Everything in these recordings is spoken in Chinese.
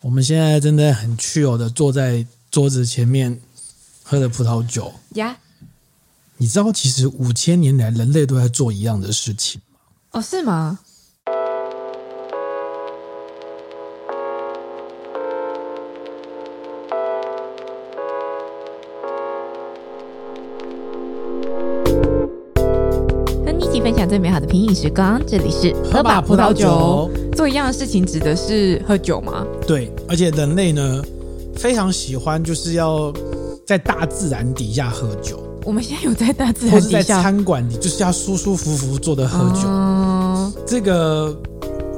我们现在真的很 chill 的坐在桌子前面喝着葡萄酒呀。你知道，其实五千年来人类都在做一样的事情吗？哦，是吗？最美好的品饮时光，这里是喝吧葡萄酒。做一样的事情指的是喝酒吗？对，而且人类呢非常喜欢，就是要在大自然底下喝酒。我们现在有在大自然底下，或是在餐馆里，就是要舒舒服服坐着喝酒。嗯、这个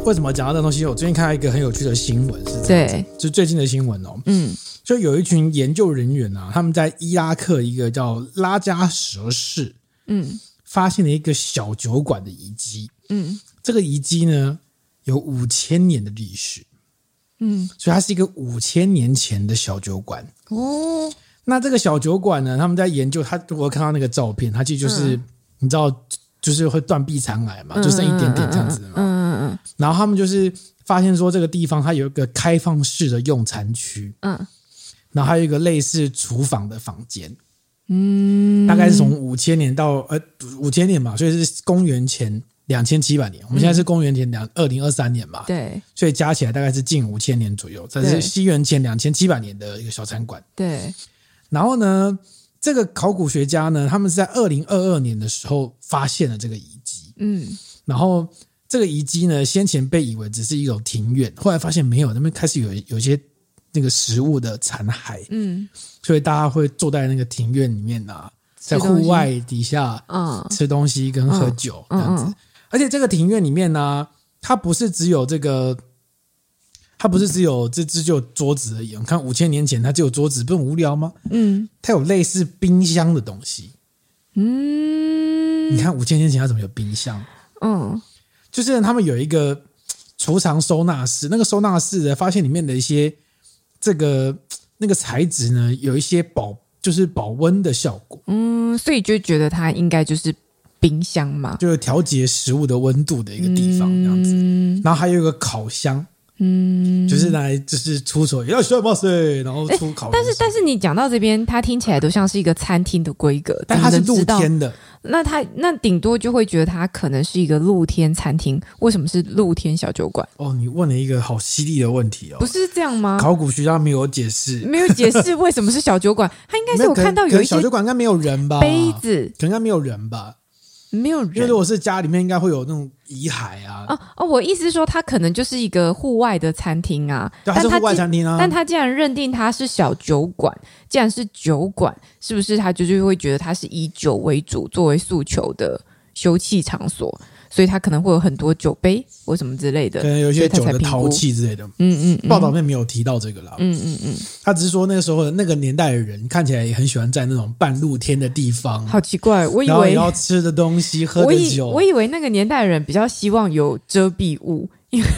为什么讲到这东西？我最近看到一个很有趣的新闻，是这样子，对，就最近的新闻哦。嗯，就有一群研究人员啊，他们在伊拉克一个叫拉加什市，嗯，发现了一个小酒馆的遗迹。嗯，这个遗迹呢有五千年的历史。嗯，所以它是一个五千年前的小酒馆。哦。那这个小酒馆呢？他们在研究，他我看到那个照片，它其实就是、嗯、你知道，就是会断壁残骸嘛，就剩一点点这样子嘛。嗯嗯嗯。然后他们就是发现说，这个地方它有一个开放式的用餐区，嗯，然后还有一个类似厨房的房间，嗯，大概是从五千年到呃五千年嘛，所以是公元前两千七百年。我们现在是公元前两二零二三年嘛，对，所以加起来大概是近五千年左右。这是西元前两千七百年的一个小餐馆，对。然后呢，这个考古学家呢，他们是在二零二二年的时候发现了这个遗迹。嗯，然后这个遗迹呢，先前被以为只是一种庭院，后来发现没有，那边开始有有一些那个食物的残骸。嗯，所以大家会坐在那个庭院里面啊，在户外底下啊吃东西跟喝酒这样子。而且这个庭院里面呢，它不是只有这个。它不是只有这只就桌子而已。你看五千年前它只有桌子，不很无聊吗？嗯，它有类似冰箱的东西。嗯，你看五千年前它怎么有冰箱？嗯，就是他们有一个储藏收纳室，那个收纳室呢，发现里面的一些这个那个材质呢，有一些保就是保温的效果。嗯，所以就觉得它应该就是冰箱嘛，就是调节食物的温度的一个地方这样子。嗯，然后还有一个烤箱。嗯，就是来就是出手要需要哇塞，然后出烤。但是但是你讲到这边，它听起来都像是一个餐厅的规格，但它是露天的。那他那顶多就会觉得他可能是一个露天餐厅。为什么是露天小酒馆？哦，你问了一个好犀利的问题哦。不是这样吗？考古学家没有解释，没有解释为什么是小酒馆。他应该是我看到有一些小酒馆应该没有人吧？杯子可能应该没有人吧？没有人，因为如果是家里面，应该会有那种遗骸啊。哦哦，我意思是说，它可能就是一个户外的餐厅啊。对，它是户外餐厅啊。但他既然认定它是小酒馆，既然是酒馆，是不是他就是会觉得它是以酒为主，作为诉求的休憩场所？所以他可能会有很多酒杯或什么之类的，可能有一些酒的陶器之类的。嗯嗯，报道里面没有提到这个啦。嗯嗯嗯，他只是说那个时候那个年代的人看起来也很喜欢在那种半露天的地方。好奇怪，我以为要吃的东西、喝的酒，我以为那个年代的人比较希望有遮蔽物，因为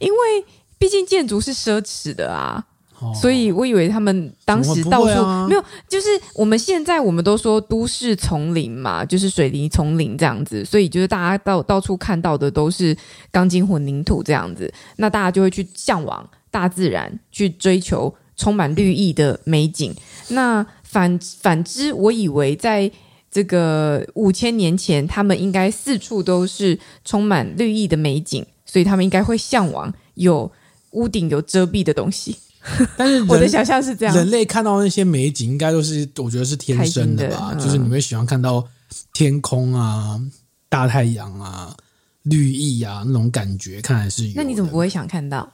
因为毕竟建筑是奢侈的啊。所以，我以为他们当时到处、啊、没有，就是我们现在我们都说都市丛林嘛，就是水泥丛林这样子，所以就是大家到到处看到的都是钢筋混凝土这样子，那大家就会去向往大自然，去追求充满绿意的美景。那反反之，我以为在这个五千年前，他们应该四处都是充满绿意的美景，所以他们应该会向往有屋顶有遮蔽的东西。但是我的想象是这样，人类看到那些美景，应该都是我觉得是天生的吧？的嗯、就是你会喜欢看到天空啊、大太阳啊、绿意啊那种感觉，看来是有。那你怎么不会想看到？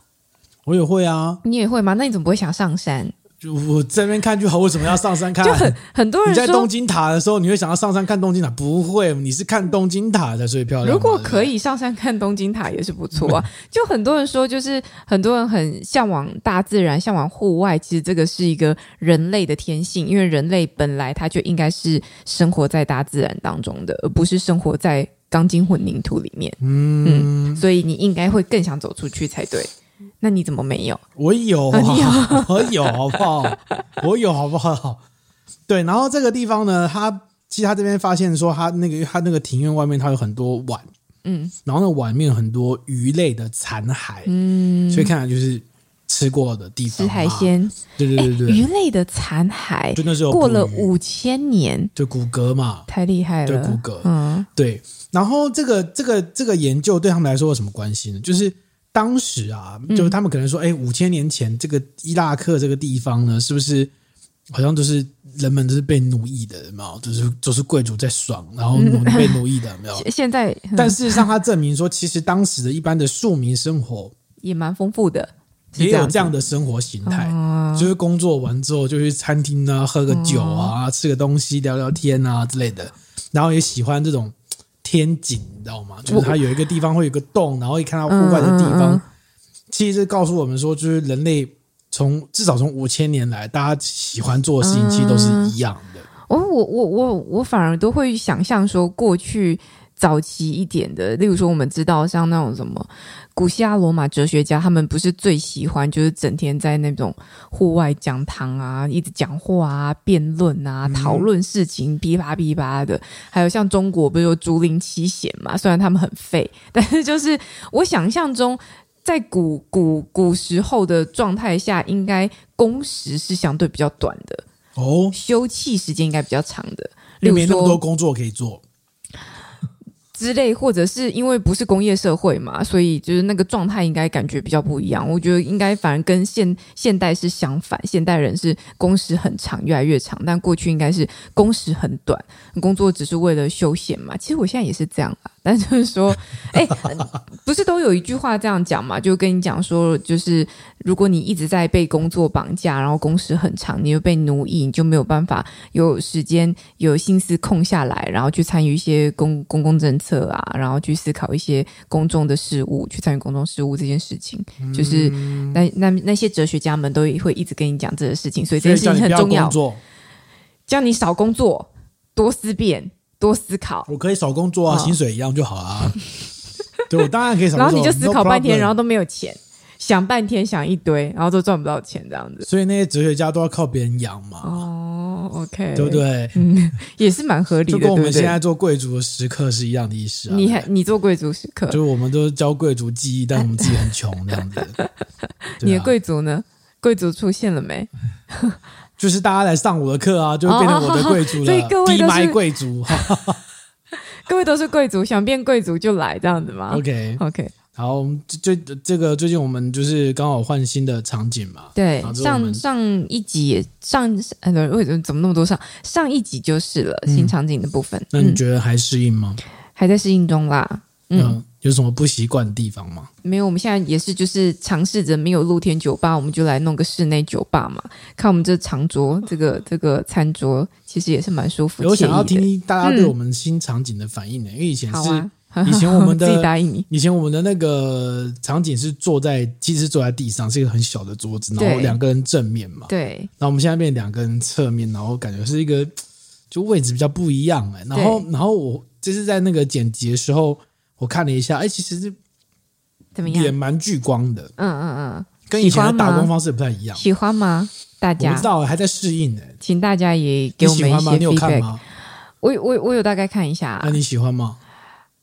我也会啊，你也会吗？那你怎么不会想上山？就我这边看就好，为什么要上山看？就很很多人你在东京塔的时候，你会想要上山看东京塔？不会，你是看东京塔才最漂亮。如果可以上山看东京塔也是不错啊。就很多人说，就是很多人很向往大自然，向往户外。其实这个是一个人类的天性，因为人类本来他就应该是生活在大自然当中的，而不是生活在钢筋混凝土里面。嗯，嗯，所以你应该会更想走出去才对。那你怎么没有？我有，啊、我有，好不好？我有，好不好？对，然后这个地方呢，他其实他这边发现说，他那个他那个庭院外面，他有很多碗，嗯，然后那碗面有很多鱼类的残骸，嗯，所以看来就是吃过的地方，吃海鲜，对对对对，鱼类的残骸，真的是有过了五千年，就骨骼嘛，太厉害了，对骨骼，嗯，对。然后这个这个这个研究对他们来说有什么关系呢？就是当时啊，就是他们可能说，哎，五千年前这个伊拉克这个地方呢，是不是好像都是人们都是被奴役的，有没有？就是就是贵族在爽，然后奴被奴役的，有没有？现在，但事实上，他证明说，其实当时的一般的庶民生活也蛮丰富的。也有这样的生活形态，哦、就是工作完之后就去餐厅啊，喝个酒啊，哦、吃个东西，聊聊天啊之类的。然后也喜欢这种天井，你知道吗？就是它有一个地方会有个洞，然后一看到户外的地方。嗯嗯嗯、其实告诉我们说，就是人类从至少从五千年来，大家喜欢做的事情其实都是一样的。我我我我我反而都会想象说，过去早期一点的，例如说我们知道像那种什么。古希腊罗马哲学家，他们不是最喜欢就是整天在那种户外讲堂啊，一直讲话啊、辩论啊、讨论事情，噼啪噼啪的。还有像中国不是有竹林七贤嘛？虽然他们很废，但是就是我想象中，在古古古时候的状态下，应该工时是相对比较短的哦，休憩时间应该比较长的，例如说那么多工作可以做。之类，或者是因为不是工业社会嘛，所以就是那个状态应该感觉比较不一样。我觉得应该反而跟现现代是相反，现代人是工时很长，越来越长，但过去应该是工时很短，工作只是为了休闲嘛。其实我现在也是这样啊。但就是说，哎，不是都有一句话这样讲嘛？就跟你讲说，就是如果你一直在被工作绑架，然后工时很长，你又被奴役，你就没有办法有时间、有心思空下来，然后去参与一些公公共政策啊，然后去思考一些公众的事务，去参与公众事务这件事情。就是那那那些哲学家们都会一直跟你讲这个事情，所以这件事情很重要。叫你少工作，多思辨。多思考，我可以少工作啊，哦、薪水一样就好啊。对，我当然可以少工作。然后你就思考半天，然后都没有钱，想半天想一堆，然后都赚不到钱，这样子。所以那些哲学家都要靠别人养嘛。哦，OK，对不对？嗯，也是蛮合理的。就跟我们现在做贵族的时刻是一样的意思啊。你还你做贵族时刻，就是我们都是教贵族技艺，但我们自己很穷这样子。啊、你的贵族呢？贵族出现了没？就是大家来上我的课啊，就会变成我的贵族了。所以各位都是贵族，各位都是贵族，想变贵族就来这样子嘛？OK OK，好，最这个最近我们就是刚好换新的场景嘛。对，上上一集也上呃，为什么怎么那么多上？上一集就是了，新场景的部分。那你觉得还适应吗？还在适应中啦。嗯。有什么不习惯的地方吗？没有，我们现在也是就是尝试着没有露天酒吧，我们就来弄个室内酒吧嘛。看我们这长桌，这个 这个餐桌，其实也是蛮舒服。我想要听听大家对我们新场景的反应呢，嗯、因为以前是、啊、以前我们的 自己答应你，以前我们的那个场景是坐在，其实坐在地上，是一个很小的桌子，然后两个人正面嘛。对。然后我们现在变两个人侧面，然后感觉是一个就位置比较不一样哎。然后然后我就是在那个剪辑的时候。我看了一下，哎，其实是怎么样？也蛮聚光的，嗯嗯嗯，跟以前的打光方式不太一样。喜欢吗？大家我不知道，还在适应呢。请大家也给我们一些 feedback。你有看吗？我我我有大概看一下。那你喜欢吗？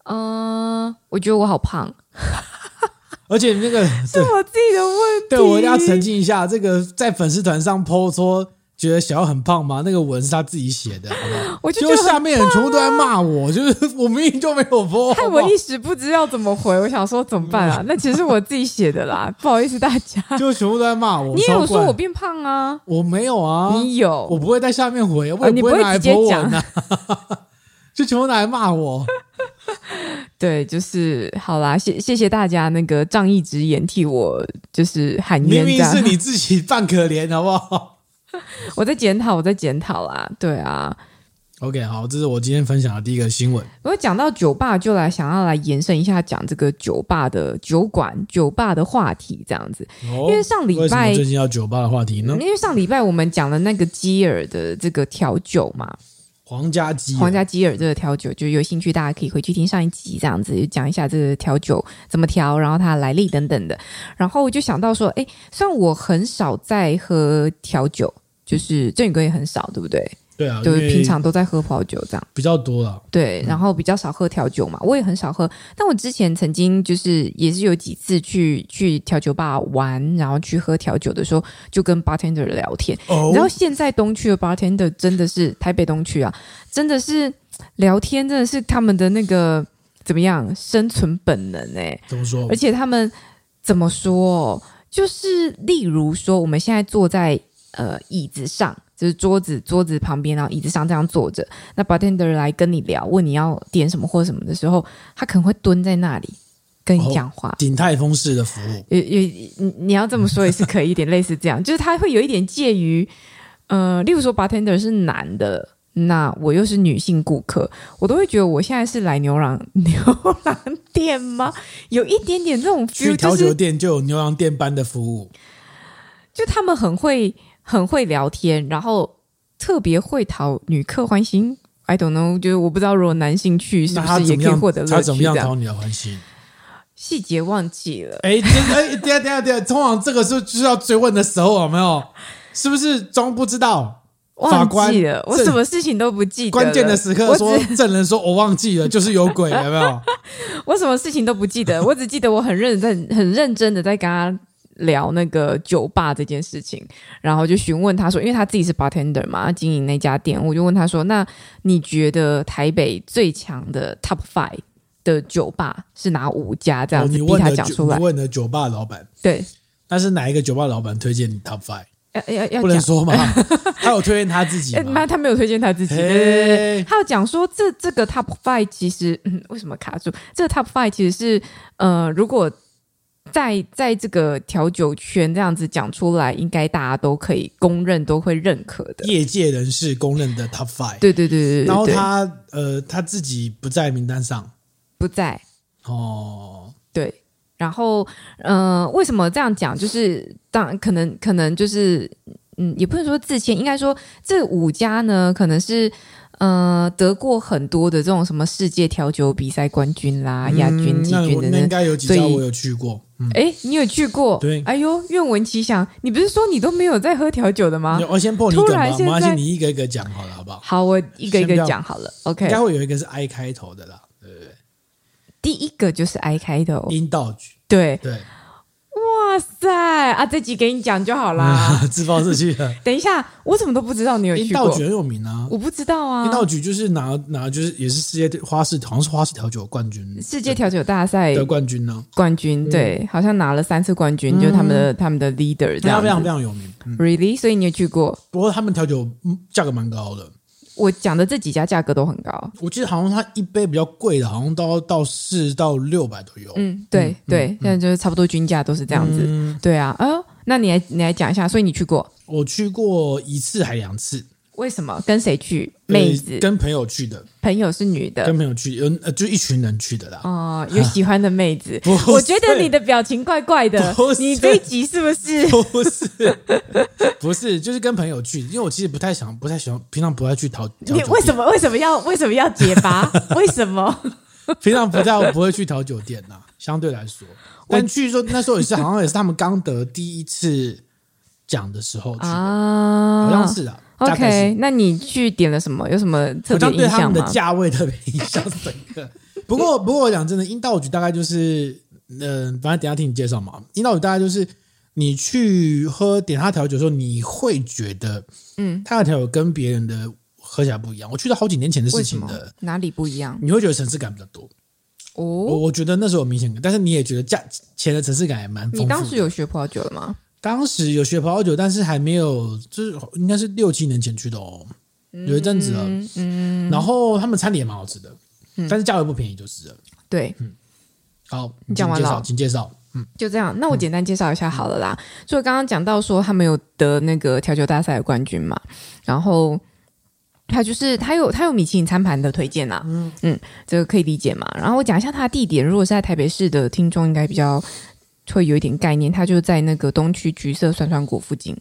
嗯，我觉得我好胖，而且那个 是我自己的问题。对，我一定要澄清一下，这个在粉丝团上 po 说。觉得小奥很胖吗？那个文是他自己写的，好不好？我就下面人全部都在骂我，就是我明明就没有播，害我一时不知道怎么回。我想说怎么办啊？那其实是我自己写的啦，不好意思大家。就全部都在骂我。你也有说我变胖啊？我没有啊。你有？我不会在下面回，我也不会拿来播文啊。就全部拿来骂我。对，就是好啦，谢谢谢大家那个仗义直言替我就是喊冤，明明是你自己扮可怜，好不好？我在检讨，我在检讨啦。对啊，OK，好，这是我今天分享的第一个新闻。我讲到酒吧，就来想要来延伸一下，讲这个酒吧的酒馆、酒吧的话题，这样子。哦、因为上礼拜最近要酒吧的话题呢？因为上礼拜我们讲了那个基尔的这个调酒嘛，皇家基尔，皇家基尔这个调酒，就有兴趣大家可以回去听上一集，这样子就讲一下这个调酒怎么调，然后它的来历等等的。然后我就想到说，哎，虽然我很少在喝调酒。就是正宇哥也很少，对不对？对啊，就是平常都在喝葡萄酒这样比较多了。对，然后比较少喝调酒嘛，我也很少喝。但我之前曾经就是也是有几次去去调酒吧玩，然后去喝调酒的时候，就跟 bartender 聊天。哦，然后现在东区的 bartender 真的是台北东区啊，真的是聊天真的是他们的那个怎么样生存本能哎、欸？怎么说？而且他们怎么说？就是例如说，我们现在坐在呃椅子上。就是桌子桌子旁边，然后椅子上这样坐着。那 bartender 来跟你聊，问你要点什么或什么的时候，他可能会蹲在那里跟你讲话。鼎泰丰式的服务，也也你你要这么说也是可以一点类似这样，就是他会有一点介于呃，例如说 bartender 是男的，那我又是女性顾客，我都会觉得我现在是来牛郎 牛郎店吗？有一点点这种 feel，去调酒店就有牛郎店般的服务，就他们很会。很会聊天，然后特别会讨女客欢心。I don't know，就是我不知道，如果男性去是不是也可以获得乐趣？他怎么样讨你的欢心？细节忘记了。哎，哎，等下等下等下，通常这个是就是要追问的时候，有没有？是不是装不知道？忘记了，我什么事情都不记得。关键的时刻说证人说我忘记了，就是有鬼，有没有？我什么事情都不记得，我只记得我很认真、很认真的在跟他。聊那个酒吧这件事情，然后就询问他说，因为他自己是 bartender 嘛，经营那家店，我就问他说：“那你觉得台北最强的 top five 的酒吧是哪五家？”这样子逼他讲出来。你问的酒吧老板，对，那是哪一个酒吧老板推荐你 top five？要要要不能说吗？他有推荐他自己吗？那他没有推荐他自己。对对对，他有讲说这这个 top five 其实，嗯，为什么卡住？这个 top five 其实是，呃，如果。在在这个调酒圈这样子讲出来，应该大家都可以公认，都会认可的。业界人士公认的 Top Five。对对对对对。然后他呃他自己不在名单上，不在。哦，对。然后呃，为什么这样讲？就是当可能可能就是嗯，也不能说自谦，应该说这五家呢，可能是。呃，得过很多的这种什么世界调酒比赛冠军啦、亚军、季军的，那应该有几家我有去过。哎，你有去过？对。哎呦，愿闻其详。你不是说你都没有在喝调酒的吗？我先破你梗吧，没关系，你一个一个讲好了，好不好？好，我一个一个讲好了。OK。应该会有一个是 I 开头的啦，对不对？第一个就是 I 开头，Indulge。对对。哇塞啊！这集给你讲就好啦，自暴自弃了。等一下，我怎么都不知道你有去过？樱道局很有名啊，我不知道啊。樱道局就是拿拿就是也是世界花式，好像是花式调酒冠军，世界调酒大赛的冠军呢。冠军对，好像拿了三次冠军，就是他们的他们的 leader，这样非常非常有名。Really？所以你有去过？不过他们调酒价格蛮高的。我讲的这几家价格都很高，我记得好像它一杯比较贵的，好像都要到四到六百都有。嗯，对对，现在就是差不多均价都是这样子。对啊，哦，那你来你来讲一下，所以你去过？我去过一次还两次。为什么？跟谁去？妹子？跟朋友去的。朋友是女的。跟朋友去，有呃，就一群人去的啦。哦，有喜欢的妹子。我觉得你的表情怪怪的。你这一集是不是？不是，不是，就是跟朋友去，因为我其实不太想，不太喜欢，平常不太去淘。你为什么？为什么要？为什么要结巴？为什么？平常不太不会去调酒店呐，相对来说。但去说那时候也是，好像也是他们刚得第一次奖的时候去的，好像是啊。OK，那你去点了什么？有什么特别印象吗？对他们的价位特别印象深刻。不过，不过我讲真的，阴道局大概就是，嗯、呃，反正等下听你介绍嘛。阴道局大概就是，你去喝点他调酒的时候，你会觉得，嗯，他的调酒跟别人的喝起来不一样。我去了好几年前的事情的，哪里不一样？你会觉得层次感比较多。哦，我我觉得那时候有明显感，但是你也觉得价钱的层次感也蛮丰富。你当时有学葡萄酒了吗？当时有学葡萄酒，但是还没有，就是应该是六七年前去的哦，有一阵子了。嗯，嗯，然后他们餐点也蛮好吃的，嗯，但是价位不便宜就是了。对，嗯，好，你讲完了，请介绍。嗯，就这样。那我简单介绍一下好了啦。所以刚刚讲到说他们有得那个调酒大赛的冠军嘛，然后他就是他有他有米其林餐盘的推荐呐。嗯嗯，这个可以理解嘛。然后我讲一下他的地点，如果是在台北市的听众应该比较。会有一点概念，它就在那个东区橘色酸酸果附近。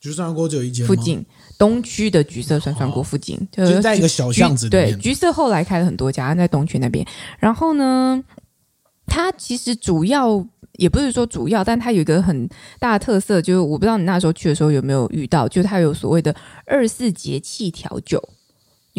橘色涮涮锅只有一间。附近东区的橘色酸酸果附近，哦、就在一个小巷子里面。对，橘色后来开了很多家，在东区那边。然后呢，它其实主要也不是说主要，但它有一个很大的特色，就是我不知道你那时候去的时候有没有遇到，就是它有所谓的二十四节气调酒。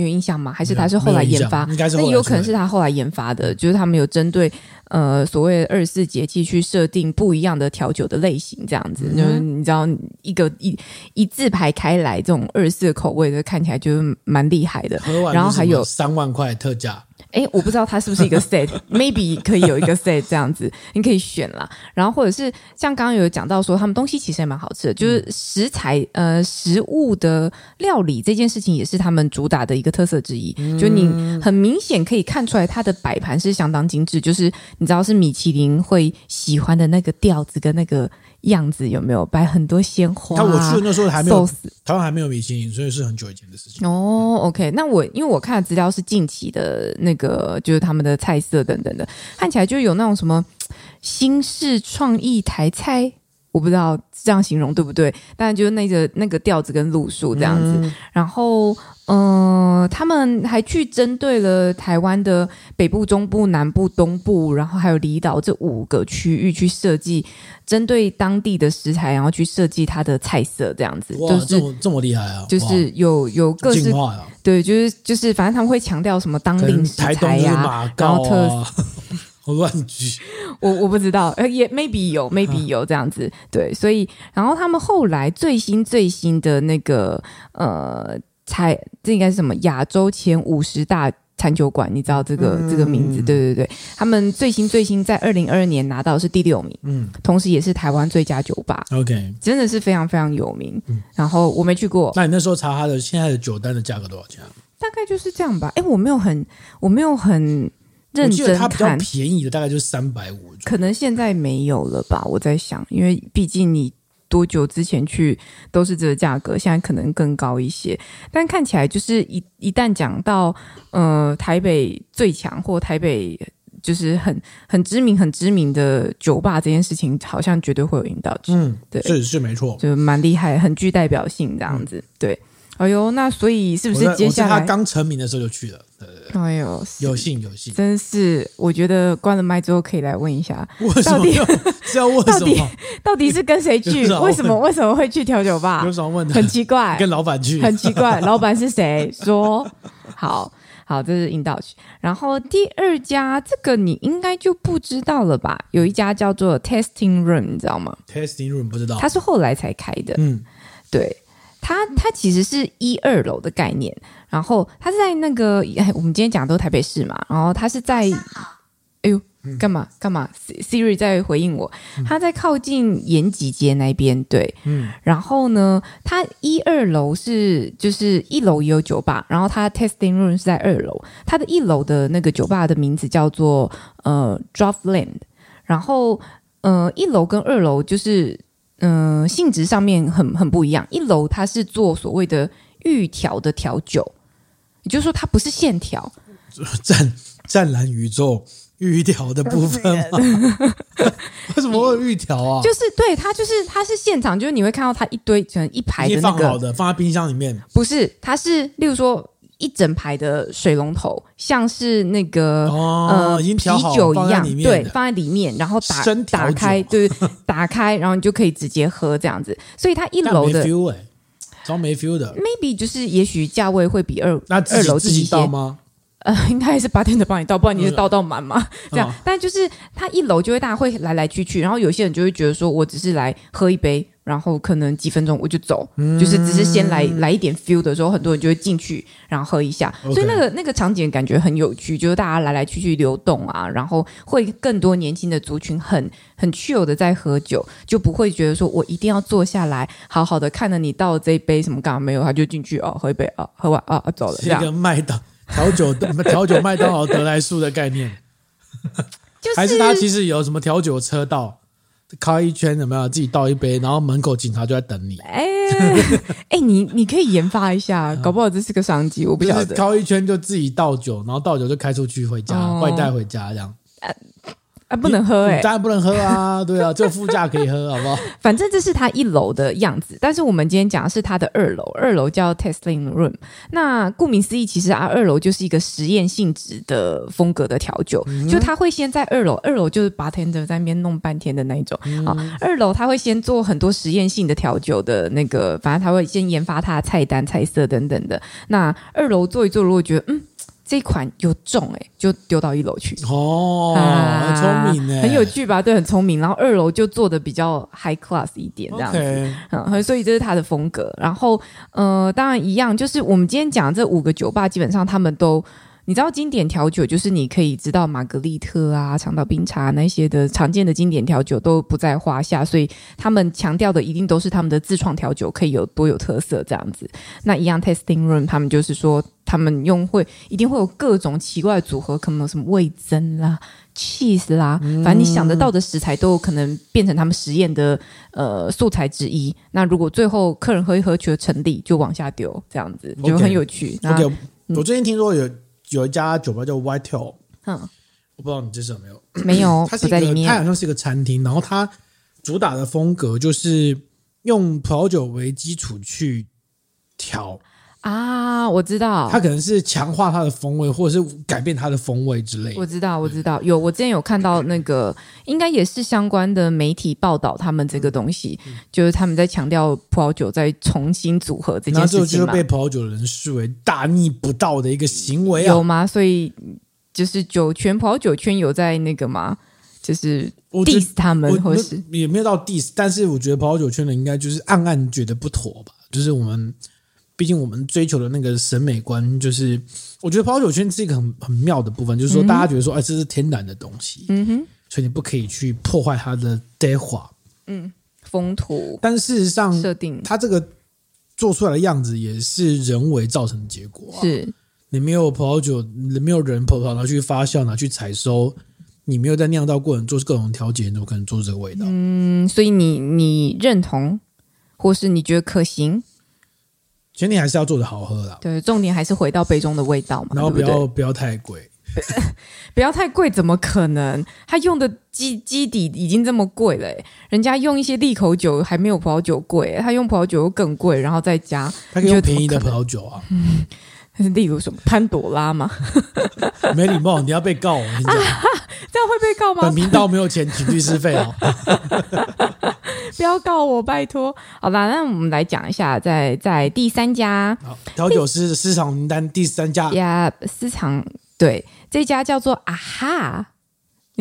有印象吗？还是他是后来研发？应该是那有可能是他后来研发的，就是他们有针对呃所谓二十四节气去设定不一样的调酒的类型，这样子，嗯、就是你知道一个一一字排开来，这种二十四口味的看起来就是蛮厉害的。然后还有三万块特价。哎，我不知道它是不是一个 set，maybe 可以有一个 set 这样子，你可以选啦。然后或者是像刚刚有讲到说，他们东西其实也蛮好吃的，就是食材呃食物的料理这件事情也是他们主打的一个特色之一。就你很明显可以看出来，它的摆盘是相当精致，就是你知道是米其林会喜欢的那个调子跟那个。样子有没有摆很多鲜花？他我去的那时候还没有，台湾还没有米其林，所以是很久以前的事情。哦，OK，那我因为我看的资料是近期的那个，就是他们的菜色等等的，看起来就有那种什么新式创意台菜。我不知道这样形容对不对，但就是那个那个调子跟路数这样子。嗯、然后，嗯、呃，他们还去针对了台湾的北部、中部、南部、东部，然后还有离岛这五个区域去设计，针对当地的食材，然后去设计它的菜色这样子。哇，就是这么这么厉害啊！就是有有各式对，就是就是，反正他们会强调什么当地食材呀、啊，然后特。乱举，我我不知道，呃，也 maybe 有，maybe 有这样子，对，所以，然后他们后来最新最新的那个呃，才这应该是什么？亚洲前五十大餐酒馆，你知道这个、嗯、这个名字？对对对，他们最新最新在二零二二年拿到是第六名，嗯，同时也是台湾最佳酒吧，OK，真的是非常非常有名。嗯、然后我没去过，那你那时候查他的现在的酒单的价格多少钱？大概就是这样吧。哎，我没有很，我没有很。认真看，它比较便宜的大概就是三百五，可能现在没有了吧？我在想，因为毕竟你多久之前去都是这个价格，现在可能更高一些。但看起来就是一一旦讲到呃台北最强或台北就是很很知名、很知名的酒吧这件事情，好像绝对会有引导。嗯，对，是是没错，就蛮厉害，很具代表性这样子。嗯、对，哎呦，那所以是不是接下来他刚成名的时候就去了？哎呦，有幸有幸，真是！我觉得关了麦之后可以来问一下，到底 是要问什么？到底到底是跟谁去？为什么为什么会去调酒吧？有什么问的？很奇怪，跟老板去，很奇怪。老板是谁？说好好，这是引导曲。然后第二家，这个你应该就不知道了吧？有一家叫做 Testing Room，你知道吗？Testing Room 不知道，它是后来才开的。嗯，对。它它其实是一二楼的概念，然后它是在那个，我们今天讲的都是台北市嘛，然后它是在，哎呦，干嘛干嘛？Siri 在回应我，它在靠近延吉街那边，对，嗯，然后呢，它一二楼是就是一楼也有酒吧，然后它 testing Room 是在二楼，它的一楼的那个酒吧的名字叫做呃 Draftland，然后呃一楼跟二楼就是。嗯、呃，性质上面很很不一样。一楼它是做所谓的预调的调酒，也就是说它不是现调。湛湛蓝宇宙预调的部分吗？为什么会有预调啊？就是对它，就是它是现场，就是你会看到它一堆成一排的那个放好的，放在冰箱里面。不是，它是例如说。一整排的水龙头，像是那个、哦、呃啤酒一样，对，放在里面，然后打打开，对，打开，然后你就可以直接喝这样子。所以它一楼的，超没 feel 的，maybe 就是也许价位会比二那二楼低一些吗？呃，应该是八天的帮你倒，不然你是倒到满嘛？这样，但就是他一楼就会大家会来来去去，然后有些人就会觉得说我只是来喝一杯。然后可能几分钟我就走，嗯、就是只是先来来一点 feel 的时候，很多人就会进去，然后喝一下。所以那个那个场景感觉很有趣，就是大家来来去去流动啊，然后会更多年轻的族群很很 chill 的在喝酒，就不会觉得说我一定要坐下来好好的看着你倒这一杯什么干嘛没有，他就进去哦喝一杯哦喝完啊走了。这个麦当调酒 调酒麦当劳得来速的概念，就是、还是他其实有什么调酒车道？开一圈怎么样？自己倒一杯，然后门口警察就在等你。哎哎，你你可以研发一下，搞不好这是个商机，我不晓得。开一圈就自己倒酒，然后倒酒就开出去回家，外带回家这样。啊，不能喝哎、欸，当然不能喝啊，对啊，只有副驾可以喝，好不好？反正这是它一楼的样子，但是我们今天讲的是它的二楼，二楼叫 Tasting Room。那顾名思义，其实啊，二楼就是一个实验性质的风格的调酒，嗯、就他会先在二楼，二楼就是 bartender 在那边弄半天的那一种啊、嗯。二楼他会先做很多实验性的调酒的那个，反正他会先研发他的菜单、菜色等等的。那二楼做一做，如果觉得嗯。这一款有中哎、欸，就丢到一楼去哦，啊、很聪明哎，很有趣吧？对，很聪明。然后二楼就做的比较 high class 一点，这样子。嗯，所以这是他的风格。然后，呃，当然一样，就是我们今天讲的这五个酒吧，基本上他们都。你知道经典调酒就是你可以知道玛格丽特啊、长岛冰茶那些的常见的经典调酒都不在话下，所以他们强调的一定都是他们的自创调酒可以有多有特色这样子。那一样 tasting room 他们就是说他们用会一定会有各种奇怪的组合，可能有什么味增啦、cheese 啦，反正你想得到的食材都有可能变成他们实验的呃素材之一。那如果最后客人喝一喝觉得成立，就往下丢这样子，就很有趣。OK，, 我最近听说有。有一家酒吧叫 Whitetail，嗯，我不知道你这是有没有？没有，它是一个，它好像是一个餐厅，然后它主打的风格就是用葡萄酒为基础去调。啊，我知道，它可能是强化它的风味，或者是改变它的风味之类。我知道，我知道，有我之前有看到那个，应该也是相关的媒体报道他们这个东西，嗯、就是他们在强调葡萄酒在重新组合这件事情嘛。那就被葡萄酒人视为大逆不道的一个行为啊？有吗？所以就是酒圈，葡萄酒圈有在那个吗？就是 diss 他们，或是也没有到 diss，但是我觉得葡萄酒圈的应该就是暗暗觉得不妥吧，就是我们。毕竟我们追求的那个审美观，就是我觉得葡萄酒圈是一个很很妙的部分，就是说大家觉得说，哎，这是天然的东西，嗯哼，所以你不可以去破坏它的德化，嗯，风土。但事实上，设定它这个做出来的样子也是人为造成的结果啊。是你没有葡萄酒，你没有人葡萄拿去发酵，拿去采收，你没有在酿造过程做各种调节，你怎么可能做出这个味道？嗯，所以你你认同，或是你觉得可行？前提还是要做的好喝啦，对，重点还是回到杯中的味道嘛，然后不要对对不要太贵，不要太贵，怎么可能？他用的基基底已经这么贵了，人家用一些利口酒还没有葡萄酒贵，他用葡萄酒又更贵，然后再加，他可以用便宜的葡萄酒啊，嗯，例如什么潘朵拉吗？没礼貌，你要被告，我跟你讲，啊，这样会被告吗？本频道没有钱请律师费哦。不要告我，拜托。好吧，那我们来讲一下在，在在第三家调酒师私藏名单第三家呀，私藏对这家叫做啊哈，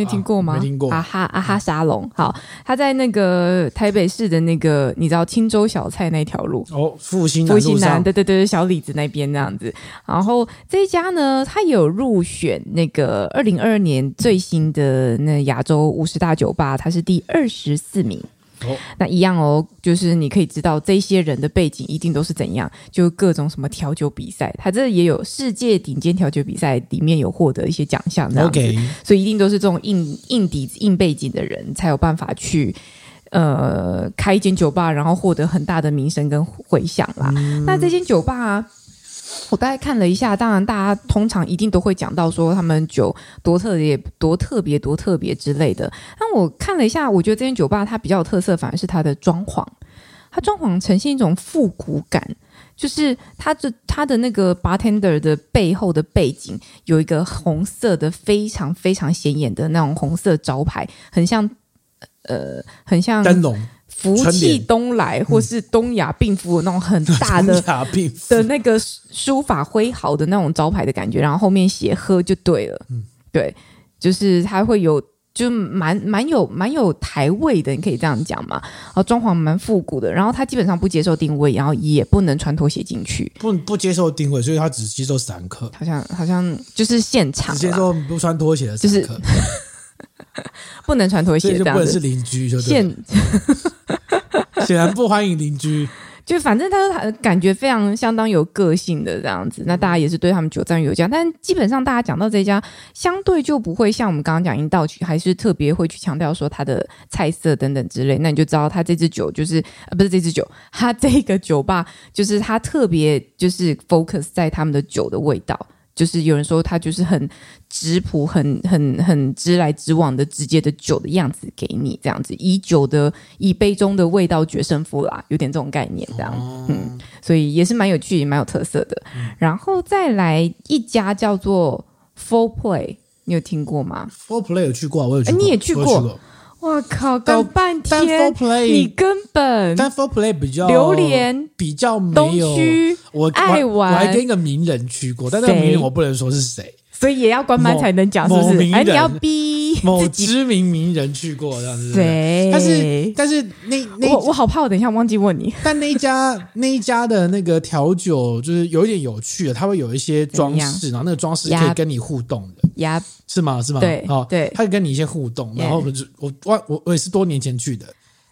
你有听过吗？啊、没听过。啊哈啊哈沙龙，好，他在那个台北市的那个你知道青州小菜那条路哦，复兴复兴南，对对对，小李子那边那样子。然后这一家呢，他有入选那个二零二二年最新的那亚洲五十大酒吧，他是第二十四名。哦，那一样哦，就是你可以知道这些人的背景一定都是怎样，就各种什么调酒比赛，他这也有世界顶尖调酒比赛里面有获得一些奖项这样子，okay. 所以一定都是这种硬硬底子、硬背景的人才有办法去呃开一间酒吧，然后获得很大的名声跟回响啦。嗯、那这间酒吧啊。我大概看了一下，当然大家通常一定都会讲到说他们酒多特别、多特别、多特别之类的。但我看了一下，我觉得这间酒吧它比较有特色，反而是它的装潢。它装潢呈现一种复古感，就是它的它的那个 bartender 的背后的背景有一个红色的非常非常显眼的那种红色招牌，很像呃，很像灯笼。福气东来，或是东亚病夫那种很大的 的那个书法挥毫的那种招牌的感觉，然后后面写喝就对了，嗯，对，就是它会有，就蛮蛮有蛮有台味的，你可以这样讲嘛。然后装潢蛮复古的，然后它基本上不接受定位，然后也不能穿拖鞋进去，不不接受定位，所以它只接受散客，好像好像就是现场只接受不穿拖鞋的散客。就是 不能穿拖鞋，这样子。不能是邻居就对了，显 显然不欢迎邻居。就反正他他感觉非常相当有个性的这样子，那大家也是对他们酒赞有加。但基本上大家讲到这家，相对就不会像我们刚刚讲阴道曲，还是特别会去强调说它的菜色等等之类。那你就知道他这支酒就是啊，不是这支酒，他这个酒吧就是他特别就是 focus 在他们的酒的味道。就是有人说他就是很质朴、很很很直来直往的直接的酒的样子给你，这样子以酒的以杯中的味道决胜负啦，有点这种概念这样，哦、嗯，所以也是蛮有趣、也蛮有特色的。嗯、然后再来一家叫做 Four Play，你有听过吗？Four Play 有去过，我有去过，诶你也去过。哇靠！搞半天，你根本但 Four Play 比较榴莲比较没有。我爱玩，我还跟一个名人去过，但那个名人我不能说是谁，所以也要关麦才能讲，是不是？哎，你要逼 某知名名人去过这样子。谁，但是但是那那我我好怕，我等一下忘记问你。但那一家那一家的那个调酒就是有一点有趣的，它会有一些装饰，然后那个装饰可以跟你互动的。呀。是吗？是吗？对，哦，对，他会跟你一些互动，然后我就我我我也是多年前去的，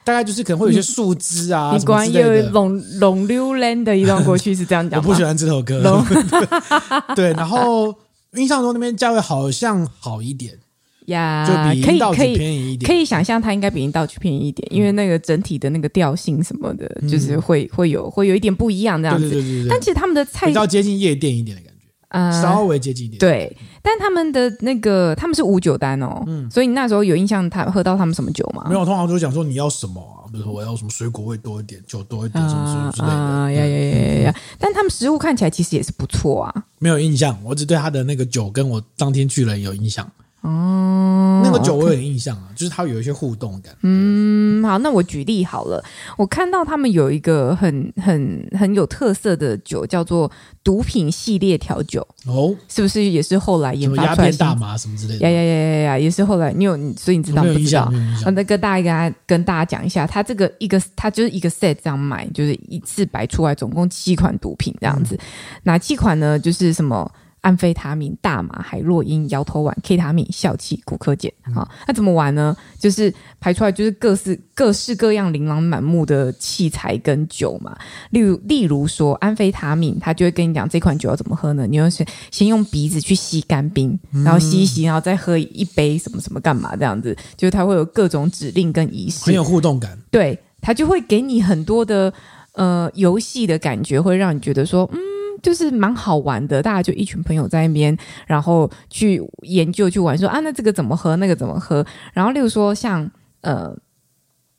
大概就是可能会有些树枝啊什么之类的。有龙龙溜兰的一段过去是这样讲。我不喜欢这首歌。对，然后印象中那边价位好像好一点呀，就比银道去便宜一点。可以想象它应该比银道去便宜一点，因为那个整体的那个调性什么的，就是会会有会有一点不一样这样子。但其实他们的菜比较接近夜店一点的。呃，稍微接近一点。对，但他们的那个他们是无酒单哦，嗯，所以你那时候有印象他喝到他们什么酒吗？没有，通常都是讲说你要什么啊，比如说我要什么水果味多一点，酒多一点，什么什么之类的。啊呀呀呀呀！但他们食物看起来其实也是不错啊。没有印象，我只对他的那个酒跟我当天去了有印象。哦，那个酒我有点印象啊.就是它有一些互动感。嗯，好，那我举例好了，我看到他们有一个很很很有特色的酒，叫做毒品系列调酒。哦，是不是也是后来研发出来的？大麻什么之类的？呀呀呀呀呀，也是后来你有，所以你知道不知道？那跟大家跟大家讲一下，它这个一个它就是一个 set 这样买，就是一次摆出来，总共七款毒品这样子。嗯、哪七款呢？就是什么？安非他命、大麻、海洛因、摇头丸、K 他命、笑气、骨科碱。好，那怎么玩呢？就是排出来就是各式各式各样、琳琅满目的器材跟酒嘛。例如，例如说安非他命，他就会跟你讲这款酒要怎么喝呢？你要先先用鼻子去吸干冰，然后吸一吸，然后再喝一杯什么什么干嘛这样子？就是他会有各种指令跟仪式，很有互动感。对，他就会给你很多的呃游戏的感觉，会让你觉得说嗯。就是蛮好玩的，大家就一群朋友在那边，然后去研究去玩，说啊，那这个怎么喝，那个怎么喝？然后例如说像呃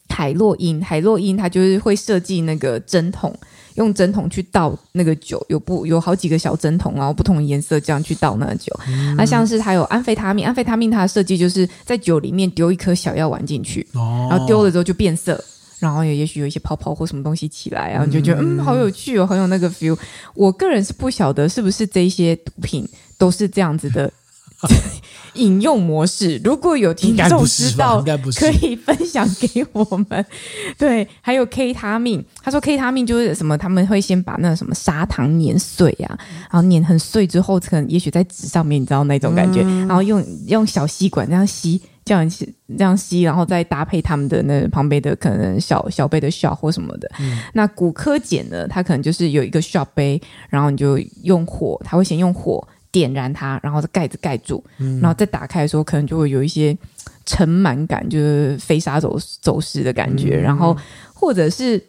海洛因，海洛因它就是会设计那个针筒，用针筒去倒那个酒，有不有好几个小针筒，然后不同颜色这样去倒那个酒。嗯、那像是它有安非他命，安非他命它的设计就是在酒里面丢一颗小药丸进去，哦、然后丢了之后就变色。然后也也许有一些泡泡或什么东西起来，然后就觉得嗯，好有趣哦，很有那个 feel。我个人是不晓得是不是这些毒品都是这样子的饮用模式。如果有听众知道，可以分享给我们。对，还有 K 他命，他说 K 他命就是什么，他们会先把那什么砂糖碾碎啊，然后碾很碎之后，可能也许在纸上面，你知道那种感觉，嗯、然后用用小吸管这样吸。这样吸，这样吸，然后再搭配他们的那旁边的可能小小杯的 shot 或什么的。嗯、那骨科碱呢？它可能就是有一个 shot 杯，然后你就用火，它会先用火点燃它，然后盖子盖住，嗯、然后再打开的时候，可能就会有一些尘螨感，就是飞沙走走石的感觉。嗯、然后或者是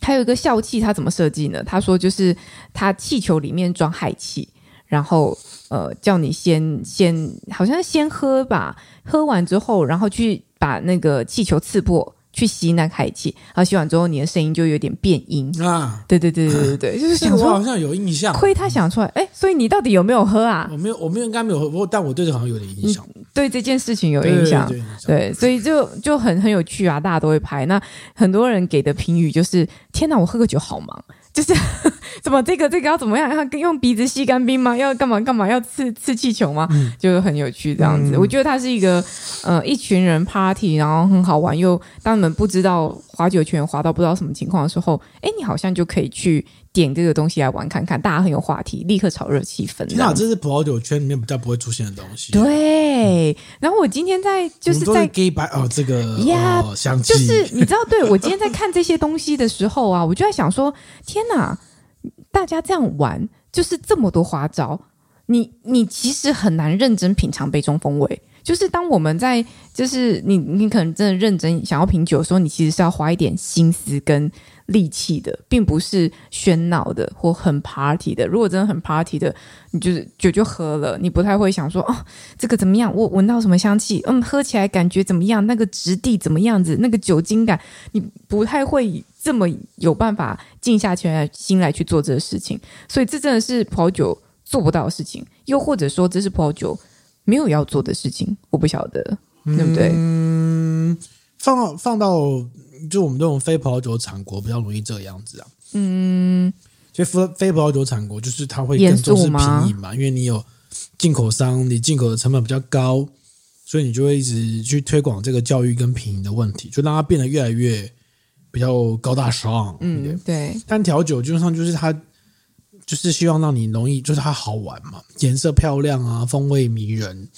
还有一个笑气，它怎么设计呢？他说就是它气球里面装氦气。然后，呃，叫你先先，好像先喝吧，喝完之后，然后去把那个气球刺破，去吸那氦气，然后吸完之后，你的声音就有点变音啊。对对对对对对，就是想说，我好像有印象，亏他想出来，哎，所以你到底有没有喝啊？我没有，我没有，应该没有喝过，但我对这好像有点印象，对这件事情有印象，对，对，对，对，所以就就很很有趣啊，大家都会拍。那很多人给的评语就是：天哪，我喝个酒好忙。就是 怎么这个这个要怎么样？要用鼻子吸干冰吗？要干嘛干嘛？要刺刺气球吗？嗯、就很有趣这样子。嗯、我觉得它是一个呃一群人 party，然后很好玩。又当你们不知道划酒泉划到不知道什么情况的时候，哎，你好像就可以去点这个东西来玩看看，大家很有话题，立刻炒热气氛。那这是葡萄酒圈里面比较不会出现的东西。对。嗯、然后我今天在就是在 gay 白哦这个呀，香气就是你知道，对我今天在看这些东西的时候啊，我就在想说，天。哪大家这样玩，就是这么多花招，你你其实很难认真品尝杯中风味。就是当我们在，就是你你可能真的认真想要品酒的时候，你其实是要花一点心思跟力气的，并不是喧闹的或很 party 的。如果真的很 party 的，你就是酒就喝了，你不太会想说哦，这个怎么样？我闻到什么香气？嗯，喝起来感觉怎么样？那个质地怎么样子？那个酒精感，你不太会这么有办法静下心来去做这个事情。所以这真的是葡萄酒做不到的事情，又或者说这是葡萄酒没有要做的事情。我不晓得，对不对？嗯，放放到。就我们这种非葡萄酒产国比较容易这个样子啊，嗯，所以非非葡萄酒产国就是它会更重视品饮嘛，因为你有进口商，你进口的成本比较高，所以你就会一直去推广这个教育跟品饮的问题，就让它变得越来越比较高大上，嗯，对。但调酒基本上就是它就是希望让你容易，就是它好玩嘛，颜色漂亮啊，风味迷人。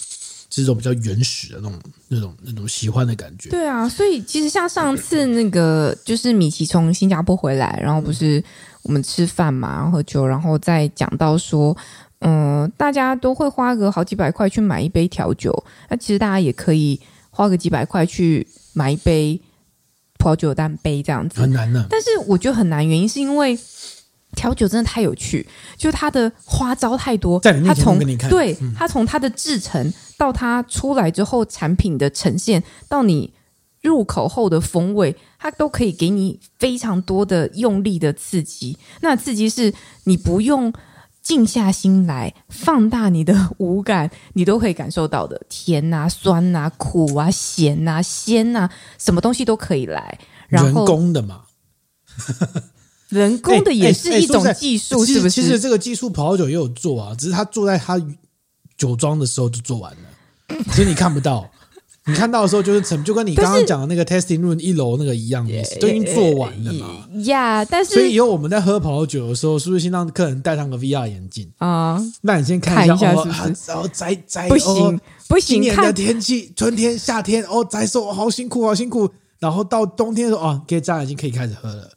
这种比较原始的那种、那种、那种喜欢的感觉。对啊，所以其实像上次那个，就是米奇从新加坡回来，然后不是我们吃饭嘛，然后喝酒，然后再讲到说，嗯、呃，大家都会花个好几百块去买一杯调酒，那其实大家也可以花个几百块去买一杯葡萄酒单杯这样子，很难的。但是我觉得很难，原因是因为。调酒真的太有趣，就它的花招太多。在你面前从给你看，对，它从它的制成到它出来之后产品的呈现，到你入口后的风味，它都可以给你非常多的用力的刺激。那刺激是你不用静下心来放大你的五感，你都可以感受到的。甜啊、酸啊、苦啊、咸啊、鲜啊，什么东西都可以来。然后人工的嘛。人工的也是一种技术，是不是？其实这个技术葡萄酒也有做啊，只是他做在他酒庄的时候就做完了，所以你看不到。你看到的时候就是成，就跟你刚刚讲的那个 testing room 一楼那个一样的意思，都已经做完了嘛。呀，但是所以以后我们在喝葡萄酒的时候，是不是先让客人戴上个 VR 眼镜啊？那你先看一下，哦，然后摘摘，不行不行，今年的天气，春天夏天哦，摘收好辛苦好辛苦，然后到冬天的时候啊，可以摘眼镜可以开始喝了。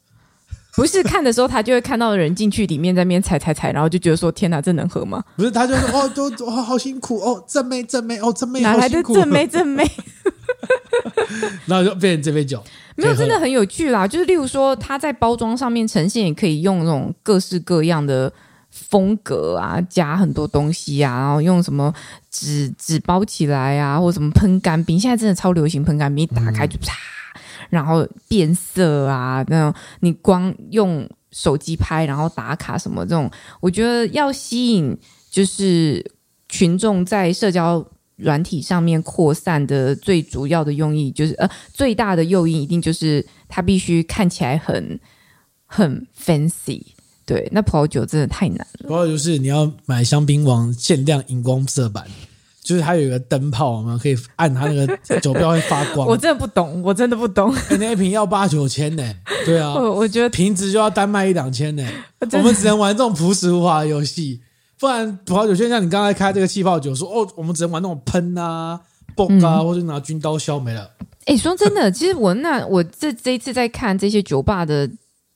不是看的时候，他就会看到人进去里面在那边踩踩踩，然后就觉得说：“天哪，这能喝吗？”不是，他就说：“哦，都哦，好辛苦哦，正妹正妹哦，正妹哪来的正妹 正妹？”然后就变成这杯酒，没有真的很有趣啦。就是例如说，它在包装上面呈现，也可以用那种各式各样的风格啊，加很多东西啊，然后用什么纸纸包起来啊，或者什么喷干冰，现在真的超流行喷干冰，一打开就啪。嗯然后变色啊，那种你光用手机拍，然后打卡什么这种，我觉得要吸引就是群众在社交软体上面扩散的最主要的用意，就是呃最大的诱因一定就是它必须看起来很很 fancy。对，那葡萄酒真的太难了。葡萄酒是你要买香槟王限量荧光色版。就是它有一个灯泡，我们可以按它那个酒标会发光。我真的不懂，我真的不懂。那一瓶要八九千呢？对啊，我我觉得瓶子就要单卖一两千呢。我们只能玩这种朴实无华的游戏，不然葡萄酒就像你刚才开这个气泡酒，说哦，我们只能玩那种喷啊、蹦啊，或者拿军刀削没了。哎、欸，说真的，其实我那我这这一次在看这些酒吧的。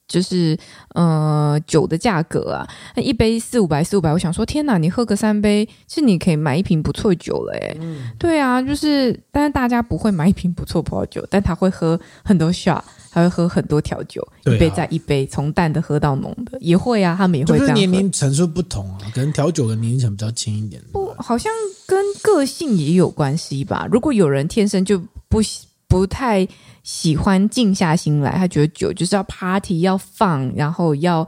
就是呃酒的价格啊，那一杯四五百四五百，我想说天哪，你喝个三杯，其实你可以买一瓶不错酒了诶。嗯，对啊，就是但是大家不会买一瓶不错葡萄酒，但他会喝很多 shot，他会喝很多调酒，啊、一杯再一杯，从淡的喝到浓的，也会啊，他们也会这样。年龄层数不同啊，可能调酒的年龄层比较轻一点。不，好像跟个性也有关系吧。如果有人天生就不不太。喜欢静下心来，他觉得酒就是要 party 要放，然后要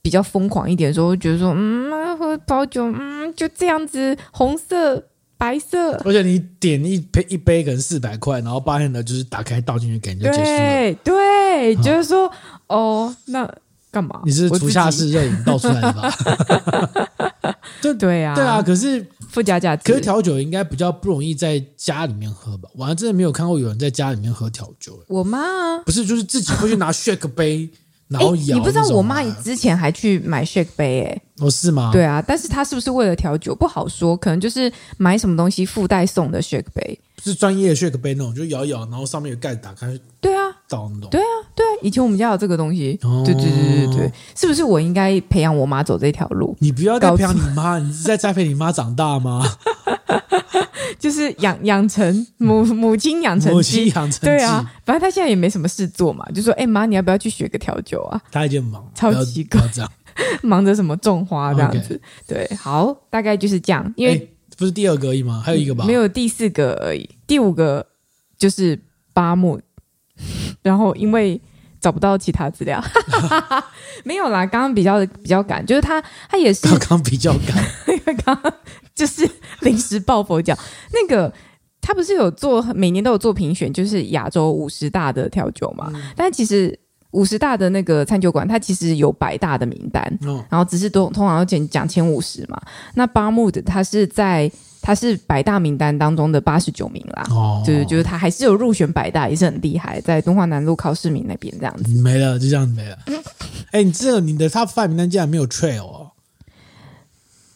比较疯狂一点的时候，会觉得说，嗯，喝包酒，嗯，就这样子，红色、白色。而且你点一杯一杯可能四百块，然后八天的就是打开倒进去给人就结束了。对对，就是说，哦，那干嘛？你是厨下式热饮倒出来的吧？对对啊，对啊，可是。附加价值，可是调酒应该比较不容易在家里面喝吧？我还真的没有看过有人在家里面喝调酒。我妈不是，就是自己会去拿 shake 杯，然后摇。你不知道我妈之前还去买 shake 杯诶？哦，是吗？对啊，但是她是不是为了调酒不好说？可能就是买什么东西附带送的 shake 杯。是专业的 shake 杯那种，就摇一摇，然后上面有盖子打开。对啊，倒那种。对啊，对啊，以前我们家有这个东西。哦、对对对对对，是不是我应该培养我妈走这条路？你不要再培养你妈，你是在栽培你妈长大吗？就是养养成母母亲养成母亲养成对啊，反正她现在也没什么事做嘛，就说：“哎、欸、妈，你要不要去学个调酒啊？”她已经忙，超级高这样，忙着什么种花这样子。Okay. 对，好，大概就是这样，因为。欸不是第二个而已吗？还有一个吧？没有第四个而已。第五个就是巴木，然后因为找不到其他资料，没有啦。刚刚比较比较赶，就是他他也是 刚刚比较赶，因为刚刚就是临时抱佛脚。那个他不是有做每年都有做评选，就是亚洲五十大的调酒嘛？嗯、但其实。五十大的那个餐酒馆，它其实有百大的名单，哦、然后只是都通常要讲讲前五十嘛。那巴木的它是在它是百大名单当中的八十九名啦，哦、就是就是它还是有入选百大，也是很厉害，在东华南路靠市民那边这样子。没了，就这样子没了。哎、欸，你这个你的 Top Five 名单竟然没有 Trail 哦。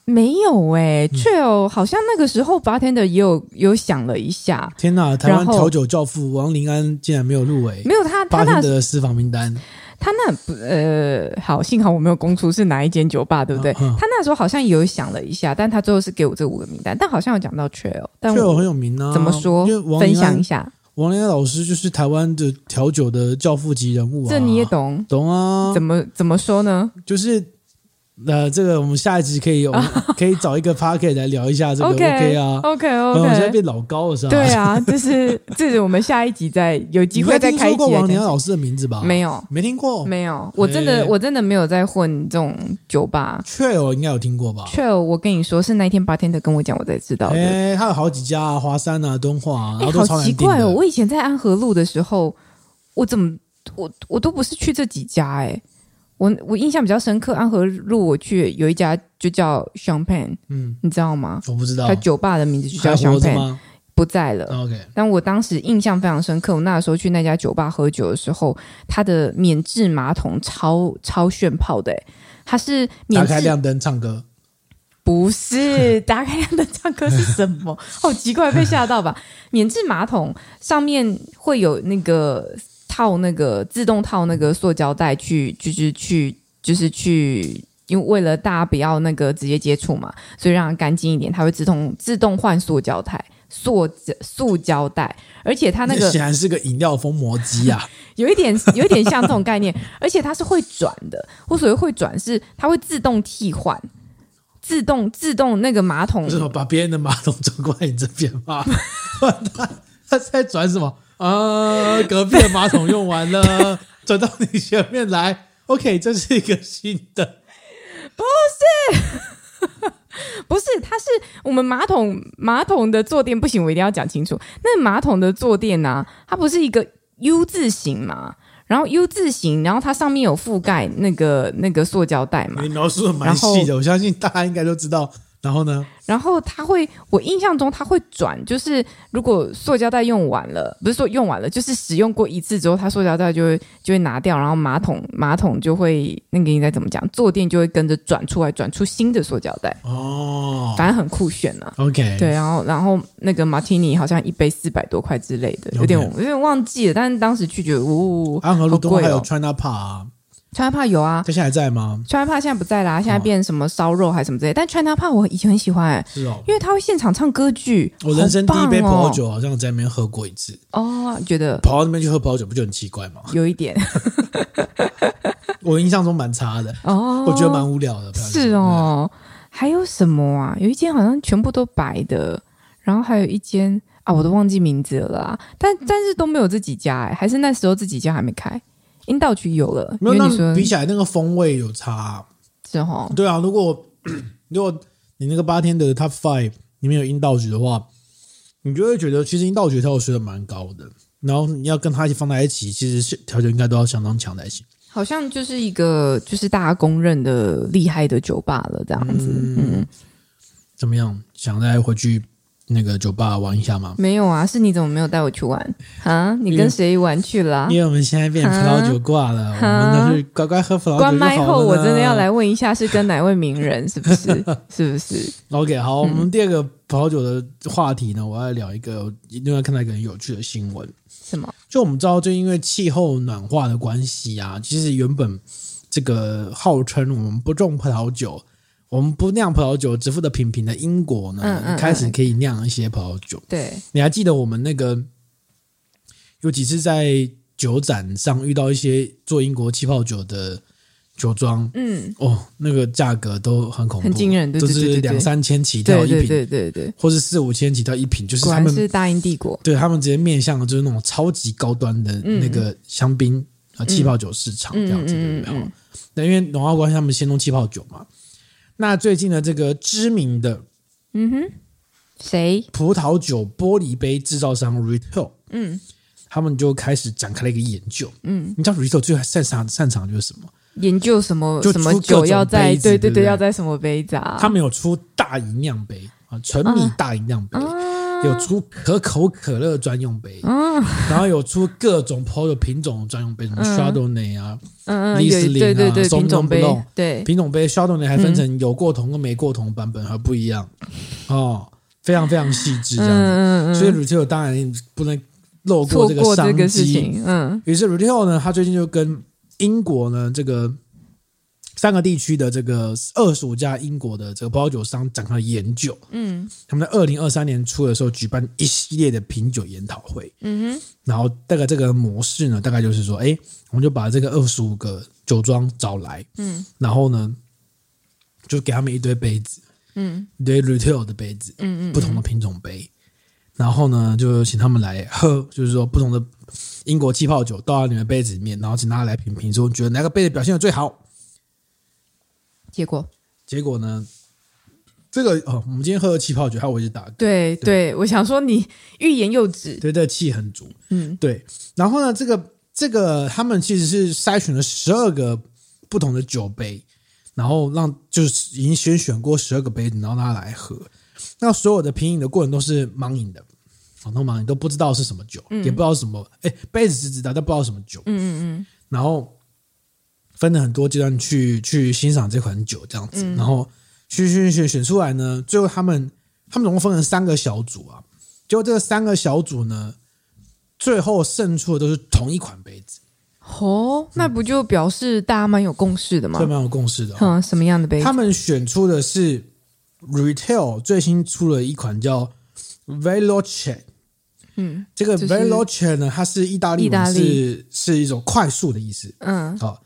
没有哎、欸，却有、嗯、好像那个时候 bartender 也有有想了一下。天哪，台湾调酒教父王林安竟然没有入围，没有他他那的私房名单。他那不呃好，幸好我没有公出是哪一间酒吧，对不对？嗯嗯、他那时候好像也有想了一下，但他最后是给我这五个名单，但好像有讲到 Trail，但 Trail 很有名啊。怎么说？分享一下。王林安老师就是台湾的调酒的教父级人物啊，这你也懂？懂啊？怎么怎么说呢？就是。那这个我们下一集可以有可以找一个 Podcast 来聊一下这个 OK 啊 OK OK，我现在变老高了是吧？对啊，就是这是我们下一集再有机会再开一集。听说过王良老师的名字吧？没有，没听过，没有。我真的我真的没有在混这种酒吧。Trail 应该有听过吧？Trail 我跟你说是那一天 bartender 跟我讲，我才知道的。哎，他有好几家啊，华山啊，敦化啊，然后好奇怪哦！我以前在安和路的时候，我怎么我我都不是去这几家哎。我我印象比较深刻，安和路我去有一家就叫 Champagne，嗯，你知道吗？我不知道，他酒吧的名字就叫 Champagne，不在了。OK，但我当时印象非常深刻，我那时候去那家酒吧喝酒的时候，它的免治马桶超超炫炮的，它是免打开亮灯唱歌，不是打开亮灯唱歌是什么？好奇怪，被吓到吧？免治马桶上面会有那个。套那个自动套那个塑胶袋去，就是去，就是去，因为为了大家不要那个直接接触嘛，所以让它干净一点，它会自动自动换塑胶袋，塑塑胶袋，而且它那个显然是个饮料封膜机啊，有一点有一点像这种概念，而且它是会转的，我所谓会转是它会自动替换，自动自动那个马桶，是把别人的马桶转过来你这边吗？它它在转什么？啊！隔壁的马桶用完了，转到你前面来。OK，这是一个新的，不是，不是，它是我们马桶马桶的坐垫不行，我一定要讲清楚。那马桶的坐垫呢、啊？它不是一个 U 字形嘛？然后 U 字形，然后它上面有覆盖那个那个塑胶袋嘛？你描述的蛮细的，我相信大家应该都知道。然后呢？然后它会，我印象中它会转，就是如果塑胶袋用完了，不是说用完了，就是使用过一次之后，它塑胶袋就会就会拿掉，然后马桶马桶就会那个应该怎么讲？坐垫就会跟着转出来，转出新的塑胶袋哦，反正很酷炫啊。OK，对，然后然后那个马提尼好像一杯四百多块之类的，有点.有点忘记了，但是当时去觉得，呜、哦，安和路东还有 China Park。China Park 有啊，他现在还在吗？China Park 现在不在啦，现在变什么烧肉还是什么之类。但 China Park 我以前很喜欢、欸，是哦，因为他会现场唱歌剧。我人生第一杯葡萄酒好像在那边喝过一次。哦，觉得跑到那边去喝葡萄酒不就很奇怪吗？有一点，我印象中蛮差的哦，我觉得蛮无聊的。是哦，还有什么啊？有一间好像全部都白的，然后还有一间啊，我都忘记名字了啦。但但是都没有这几家哎、欸，还是那时候这几家还没开。阴道局有了，没有？那比起来那个风味有差、啊，是哈？对啊，如果 如果你那个八天的 Top Five 里面有阴道局的话，你就会觉得其实阴道局调酒水准蛮高的。然后你要跟它一起放在一起，其实调酒应该都要相当强才行。好像就是一个就是大家公认的厉害的酒吧了，这样子。嗯，嗯怎么样？想再回去那个酒吧玩一下吗？没有啊，是你怎么没有带我去玩啊？你跟谁玩去了？因为我们现在变葡萄酒挂了，我们都是乖乖喝葡萄酒。关麦后，我真的要来问一下，是跟哪位名人？是不是？是不是？OK，好，我们第二个葡萄酒的话题呢，我要聊一个，另外看到一个很有趣的新闻。什么？就我们知道，就因为气候暖化的关系啊，其实原本这个号称我们不种葡萄酒。我们不酿葡萄酒，只负责品评的英国呢，嗯嗯、开始可以酿一些葡萄酒。对，你还记得我们那个有几次在酒展上遇到一些做英国气泡酒的酒庄？嗯，哦，那个价格都很恐怖，很惊人，对对对对对，就是两三千起跳一瓶，对对对对，或是四五千起跳一瓶，就是他们是大英帝国，对他们直接面向的就是那种超级高端的那个香槟啊气泡酒市场这样子，对不对？那因为暖化关系，他们先弄气泡酒嘛。那最近的这个知名的，嗯哼，谁？葡萄酒玻璃杯制造商 Retail，嗯，他们就开始展开了一个研究，嗯，你知道 Retail 最擅长擅长就是什么？研究什么？就什么酒要在对对对，要在什么杯子啊？他们有出大吟酿杯啊，纯米大吟酿杯。有出可口可乐专用杯，嗯，然后有出各种葡萄酒品种专用杯，什么 Chardonnay 啊，嗯嗯，对对对对，品种杯，对品种杯 Chardonnay 还分成有过桶跟没过桶版本，还不一样哦，非常非常细致这样子，所以 Retail 当然不能漏过这个商机，嗯，于是 Retail 呢，他最近就跟英国呢这个。三个地区的这个二十五家英国的这个葡萄酒商展开了研究，嗯，他们在二零二三年初的时候举办一系列的品酒研讨会，嗯哼，然后大概这个模式呢，大概就是说，哎，我们就把这个二十五个酒庄找来，嗯，然后呢，就给他们一堆杯子，嗯，一堆 retail 的杯子，嗯嗯，不同的品种杯，然后呢，就请他们来喝，就是说不同的英国气泡酒倒到你们杯子里面，然后请大家来品评，说觉得哪个杯子表现的最好。结果，结果呢？这个哦，我们今天喝的气泡酒，它我一直打。对对，对，我想说你欲言又止。对，这气很足。嗯，对。然后呢，这个这个他们其实是筛选了十二个不同的酒杯，然后让就是已经先选过十二个杯子，然后让他来喝。那所有的品饮的过程都是盲饮的，普通盲饮都不知道是什么酒，嗯、也不知道什么。哎，杯子是知道，但不知道什么酒。嗯嗯嗯。然后。分了很多阶段去去欣赏这款酒，这样子，嗯、然后选选选选出来呢。最后他们他们总共分成三个小组啊，结果这三个小组呢，最后胜出的都是同一款杯子。哦，那不就表示大家蛮有共识的吗？对，蛮有共识的、哦。嗯，什么样的杯子？他们选出的是 Retail 最新出了一款叫 Veloce。嗯，这个 Veloce 呢，它是意大利文，是是一种快速的意思。嗯，好。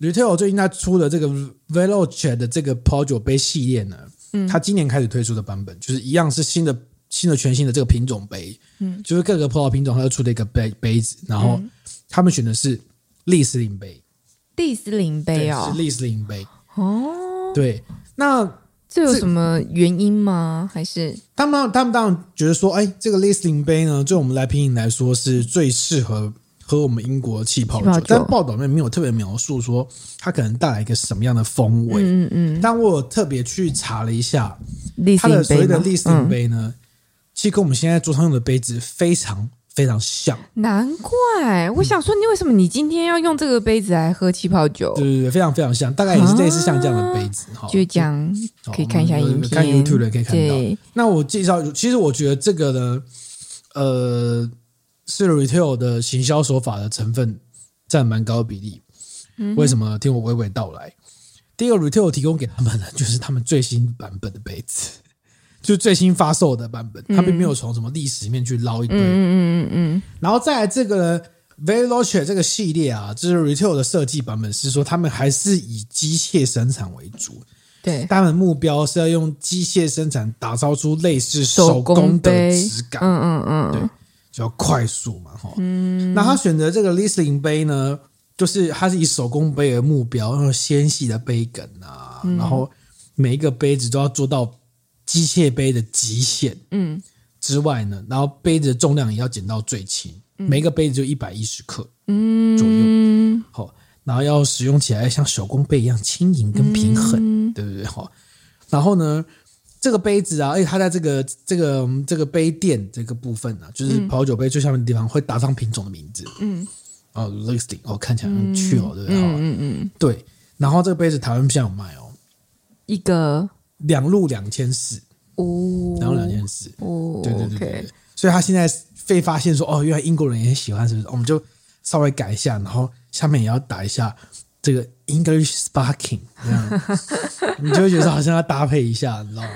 Retail 最近他出的这个 Veloce 的这个葡萄酒杯系列呢，嗯，他今年开始推出的版本就是一样是新的新的全新的这个品种杯，嗯，就是各个葡萄品种它都出了一个杯杯子，然后他们选的是利斯林杯，利斯林杯哦，是利斯林杯哦，对，那这有什么原因吗？还是他们他们当然觉得说，哎，这个利斯林杯呢，对我们来品饮来说是最适合。喝我们英国气泡酒，但报道里面没有特别描述说它可能带来一个什么样的风味。嗯嗯。但我有特别去查了一下，它的所谓的利斯林杯呢，其实跟我们现在桌上用的杯子非常非常像。难怪我想说，你为什么你今天要用这个杯子来喝气泡酒？对对对，非常非常像，大概也是类似像这样的杯子哈。就这样，可以看一下影片，看 YouTube 的可以看到。那我介绍，其实我觉得这个呢，呃。是 retail 的行销手法的成分占蛮高的比例，为什么？听我娓娓道来。第一个 retail 提供给他们的就是他们最新版本的杯子，就最新发售的版本，他并没有从什么历史里面去捞一堆。嗯嗯嗯，然后再来这个 Veloce 这个系列啊，就是 retail 的设计版本是说他们还是以机械生产为主，对，他们目标是要用机械生产打造出类似手工的质感。嗯嗯嗯，对。比较快速嘛，哈，嗯，那他选择这个 Riesling 杯呢，就是它是以手工杯为目标，然后纤细的杯梗啊，嗯、然后每一个杯子都要做到机械杯的极限，嗯，之外呢，然后杯子的重量也要减到最轻，嗯、每一个杯子就一百一十克，嗯，左右，好，然后要使用起来像手工杯一样轻盈跟平衡，嗯、对不对？好，然后呢？这个杯子啊，而且它在这个这个这个杯垫这个部分呢、啊，就是葡萄酒杯最下面的地方会打上品种的名字。嗯，哦，listing，哦，看起来很趣哦，对不对？嗯嗯嗯，对。然后这个杯子台湾现在有卖哦，一个两路两千四哦，两路两千四哦，对对对对对。所以他现在被发现说，哦，原来英国人也很喜欢，是不是？我们就稍微改一下，然后下面也要打一下。这个 English Sparkling，这样 你就会觉得好像要搭配一下，你知道吗？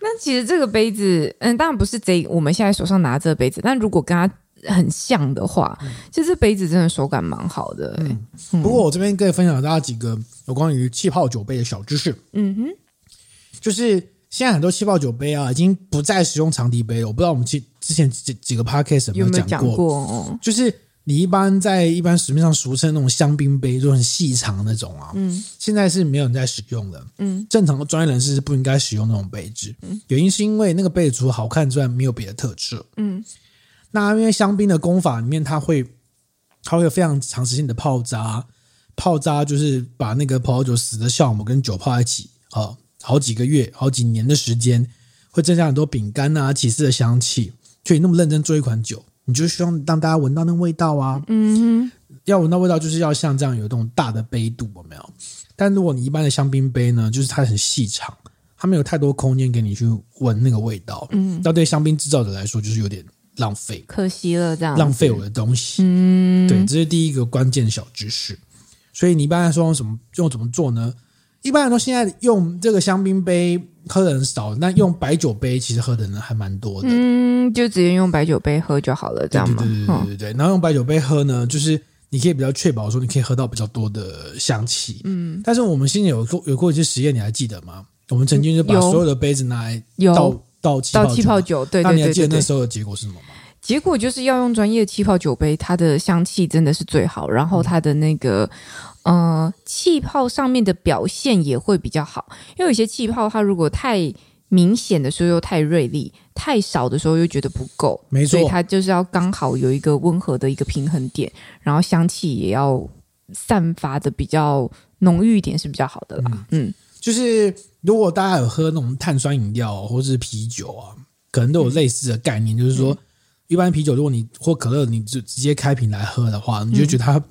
那其实这个杯子，嗯，当然不是这我们现在手上拿这个杯子，但如果跟它很像的话，嗯、其实这杯子真的手感蛮好的、欸。嗯，嗯不过我这边可以分享大家几个有关于气泡酒杯的小知识。嗯哼，就是现在很多气泡酒杯啊，已经不再使用长笛杯了。我不知道我们之之前几几个 podcast 有没有讲过？讲过哦、就是。你一般在一般市面上俗称那种香槟杯，就很细长那种啊，嗯，现在是没有人在使用的，嗯，正常的专业人士是不应该使用那种杯子，嗯，原因是因为那个杯子除了好看之外，没有别的特质，嗯，那因为香槟的功法里面，它会它会有非常长时间的泡渣，泡渣就是把那个葡萄酒死的酵母跟酒泡在一起啊，好几个月、好几年的时间，会增加很多饼干啊、起司的香气，所以那么认真做一款酒。你就希望让大家闻到那味道啊，嗯哼，要闻到味道就是要像这样有这种大的杯度，有没有？但如果你一般的香槟杯呢，就是它很细长，它没有太多空间给你去闻那个味道，嗯，那对香槟制造者来说就是有点浪费，可惜了，这样浪费我的东西，嗯，对，这是第一个关键小知识。所以你一般来说用什么用怎么做呢？一般来说现在用这个香槟杯。喝的人少，那用白酒杯其实喝的人还蛮多的。嗯，就直接用白酒杯喝就好了，这样吗？对对对对对对。然后用白酒杯喝呢，就是你可以比较确保说你可以喝到比较多的香气。嗯。但是我们心里有过有过一些实验，你还记得吗？我们曾经就把所有的杯子拿来倒倒气倒气泡酒，对对对。那你还记得那时候的结果是什么吗？结果就是要用专业的气泡酒杯，它的香气真的是最好，然后它的那个。呃，气泡上面的表现也会比较好，因为有些气泡它如果太明显的时候又太锐利，太少的时候又觉得不够，没错，所以它就是要刚好有一个温和的一个平衡点，然后香气也要散发的比较浓郁一点是比较好的啦。嗯，嗯就是如果大家有喝那种碳酸饮料或者是啤酒啊，可能都有类似的概念，嗯、就是说一般啤酒如果你或可乐你就直接开瓶来喝的话，你就觉得它。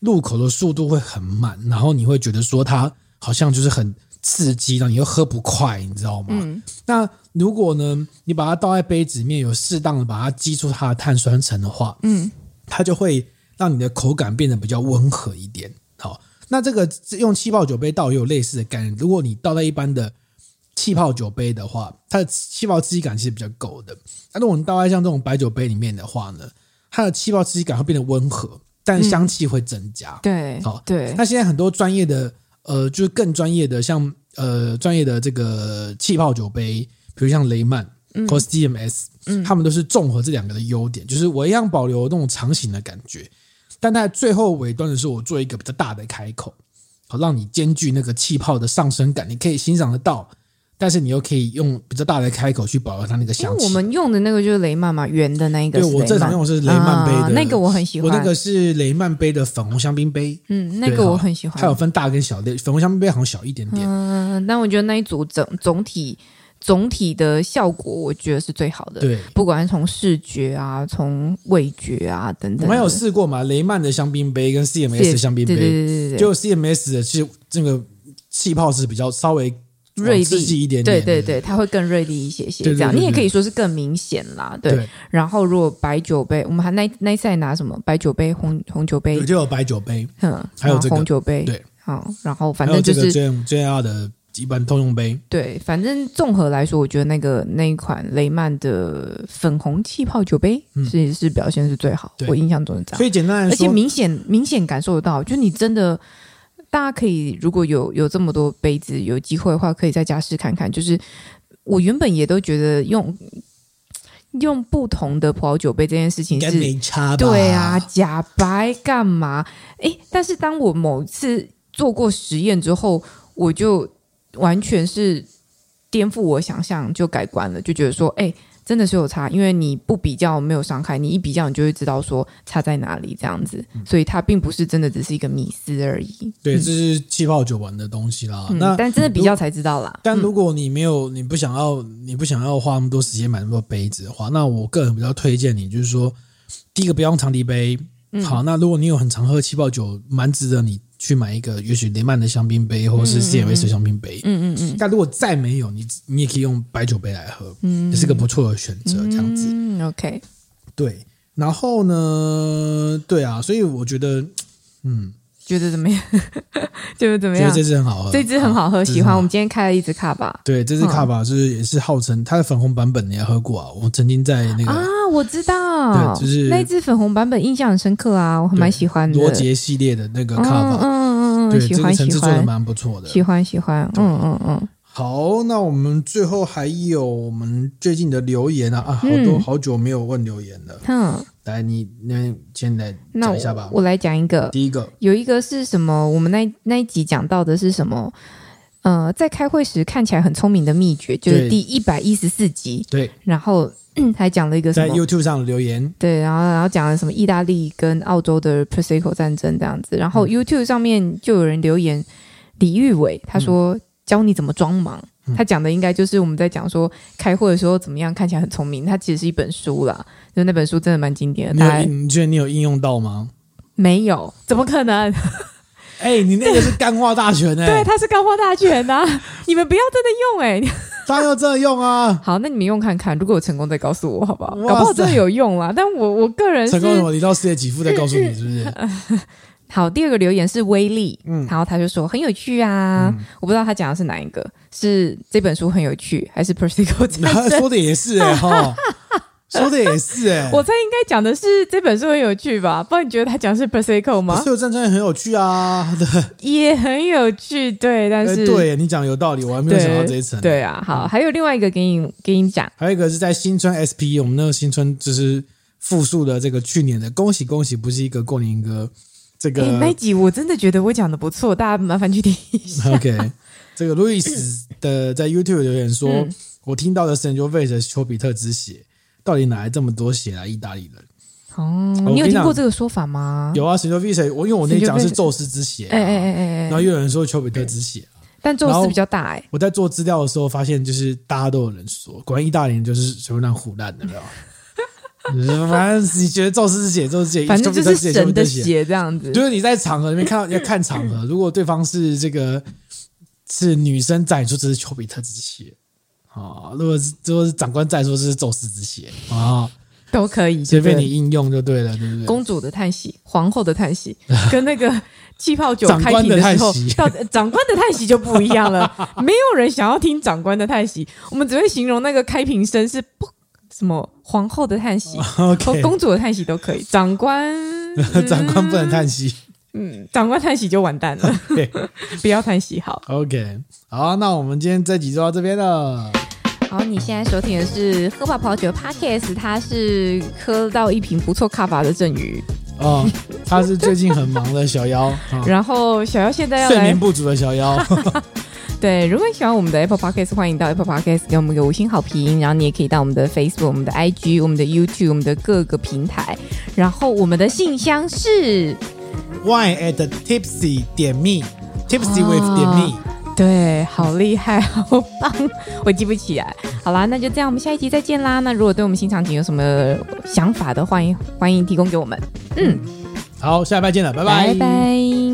入口的速度会很慢，然后你会觉得说它好像就是很刺激，然后你又喝不快，你知道吗？嗯。那如果呢，你把它倒在杯子里面，有适当的把它激出它的碳酸层的话，嗯，它就会让你的口感变得比较温和一点。好，那这个用气泡酒杯倒也有类似的概念。如果你倒在一般的气泡酒杯的话，它的气泡刺激感其实比较够的。那如果你倒在像这种白酒杯里面的话呢，它的气泡刺激感会变得温和。但香气会增加，嗯、对，好，对。那现在很多专业的，呃，就是更专业的，像呃专业的这个气泡酒杯，比如像雷曼、嗯、或 CMS，嗯，他们都是综合这两个的优点，就是我一样保留那种长形的感觉，但在最后尾端的时候，我做一个比较大的开口，好，让你兼具那个气泡的上升感，你可以欣赏得到。但是你又可以用比较大的开口去保留它那个香气。我们用的那个就是雷曼嘛，圆的那一个。对，我正常用的是雷曼杯的，啊，那个我很喜欢。我那个是雷曼杯的粉红香槟杯。嗯，那个我很喜欢。它有分大跟小的，粉红香槟杯好像小一点点。嗯，但我觉得那一组整总体总体的效果，我觉得是最好的。对，不管是从视觉啊，从味觉啊等等。我们有试过嘛？雷曼的香槟杯跟 CMS 的香槟杯，对对对对对，就 CMS 的其实这个气泡是比较稍微。锐利一点点，对对对，它会更锐利一些些，这样你也可以说是更明显啦。对，然后如果白酒杯，我们还那那赛拿什么？白酒杯、红红酒杯，就有白酒杯，嗯，还有这个红酒杯，对，好，然后反正就是 JR 的一般通用杯。对，反正综合来说，我觉得那个那一款雷曼的粉红气泡酒杯是是表现是最好，我印象中是这样。所以简单来说，而且明显明显感受得到，就你真的。大家可以如果有有这么多杯子，有机会的话，可以在家试看看。就是我原本也都觉得用用不同的葡萄酒杯这件事情是没差，对啊，假白干嘛？诶，但是当我某次做过实验之后，我就完全是颠覆我想象，就改观了，就觉得说，诶，真的是有差，因为你不比较没有伤害，你一比较你就会知道说差在哪里这样子，所以它并不是真的只是一个迷思而已。对，这是气泡酒玩的东西啦。嗯、那但真的比较才知道啦。但如果你没有，你不想要，你不想要花那么多时间买那么多杯子的话，那我个人比较推荐你，就是说，第一个不要用长笛杯。好，那如果你有很常喝气泡酒，蛮值得你去买一个，也许雷曼的香槟杯，或者是 CMS 的香槟杯。嗯嗯嗯。但如果再没有，你你也可以用白酒杯来喝，嗯，也是个不错的选择。这样子，嗯，OK。对，然后呢？对啊，所以我觉得，嗯。觉得怎么样？觉得怎么样？觉得这支很好喝，这支很好喝，喜欢。我们今天开了一支卡巴，对，这支卡巴是也是号称它的粉红版本，你也喝过啊？我曾经在那个啊，我知道，对，就是那支粉红版本印象很深刻啊，我还蛮喜欢的。罗杰系列的那个卡巴，嗯嗯嗯，喜欢喜欢，做的蛮不错的，喜欢喜欢，嗯嗯嗯。好，那我们最后还有我们最近的留言啊啊，好多好久没有问留言了，嗯。来，你那先来讲一下吧。我，我来讲一个。第一个有一个是什么？我们那那一集讲到的是什么？呃，在开会时看起来很聪明的秘诀，就是第一百一十四集。对。然后还讲了一个什么在 YouTube 上的留言。对，然后然后讲了什么意大利跟澳洲的 Prosecco 战争这样子。然后 YouTube 上面就有人留言，李玉伟他说、嗯、教你怎么装忙。他讲的应该就是我们在讲说开会的时候怎么样看起来很聪明。它其实是一本书啦，就那本书真的蛮经典的。你你觉得你有应用到吗？没有，怎么可能？哎、欸，你那个是干话大全 哎、欸，对，它是干话大全呐、啊。你们不要真的用哎、欸，他要真的用啊。好，那你们用看看，如果有成功再告诉我好不好？搞不好真的有用啦。但我我个人是成功什么？你到世界几副再告诉你是不是？好，第二个留言是威力，嗯，然后他就说很有趣啊，嗯、我不知道他讲的是哪一个，是这本书很有趣，还是他 说的也是哎、欸、哈，说的也是哎、欸，我猜应该讲的是这本书很有趣吧？不然你觉得他讲的是 Prosecco 吗？所有战争也很有趣啊，对，也很有趣，对，但是、欸、对你讲的有道理，我还没有想到这一层。对啊，好，还有另外一个给你给你讲，还有一个是在新春 SP，我们那个新春就是复述的这个去年的，恭喜恭喜，不是一个过年歌。这个、欸、那一集我真的觉得我讲的不错，大家麻烦去听一下。OK，这个路易斯的在 YouTube 留言说：“嗯、我听到的 Sangiovese 丘比特之血，到底哪来这么多血来意大利人？”哦，你有听过这个说法吗？有啊，Sangiovese 我因为我那讲是宙斯之血、啊，哎哎哎哎，然后又有人说丘比特之血、啊，但宙斯比较大哎、欸。我在做资料的时候发现，就是大家都有人说，果然意大利人就是全部那唬烂的，知道 反正你觉得宙斯之血，宙斯之血，反正就是神的血这样子。就是你在场合里面看到要看场合，如果对方是这个是女生在，说这是丘比特之血啊；如果是如果是长官在，说这是宙斯之血啊，都可以随便你应用就对了，对不对？公主的叹息，皇后的叹息，跟那个气泡酒开瓶的时候，到长官的叹息就不一样了。没有人想要听长官的叹息，我们只会形容那个开瓶声是不。什么皇后的叹息 和公主的叹息都可以。长官，嗯、长官不能叹息。嗯，长官叹息就完蛋了。不要叹息，好。OK，好，那我们今天这集就到这边了。好，你现在收听的是喝吧跑酒 Podcast，他是喝到一瓶不错卡法的郑宇。哦，他是最近很忙的小妖。然后小妖现在要睡眠不足的小妖。对，如果你喜欢我们的 Apple Podcast，欢迎到 Apple Podcast 给我们一个五星好评。然后你也可以到我们的 Facebook、我们的 IG、我们的 YouTube、我们的各个平台。然后我们的信箱是 wine at tipsy 点 me，tipsy with 点 me。对，好厉害，好棒，我记不起来。好啦，那就这样，我们下一集再见啦。那如果对我们新场景有什么想法的，欢迎欢迎提供给我们。嗯，好，下礼拜见了，拜拜，拜拜。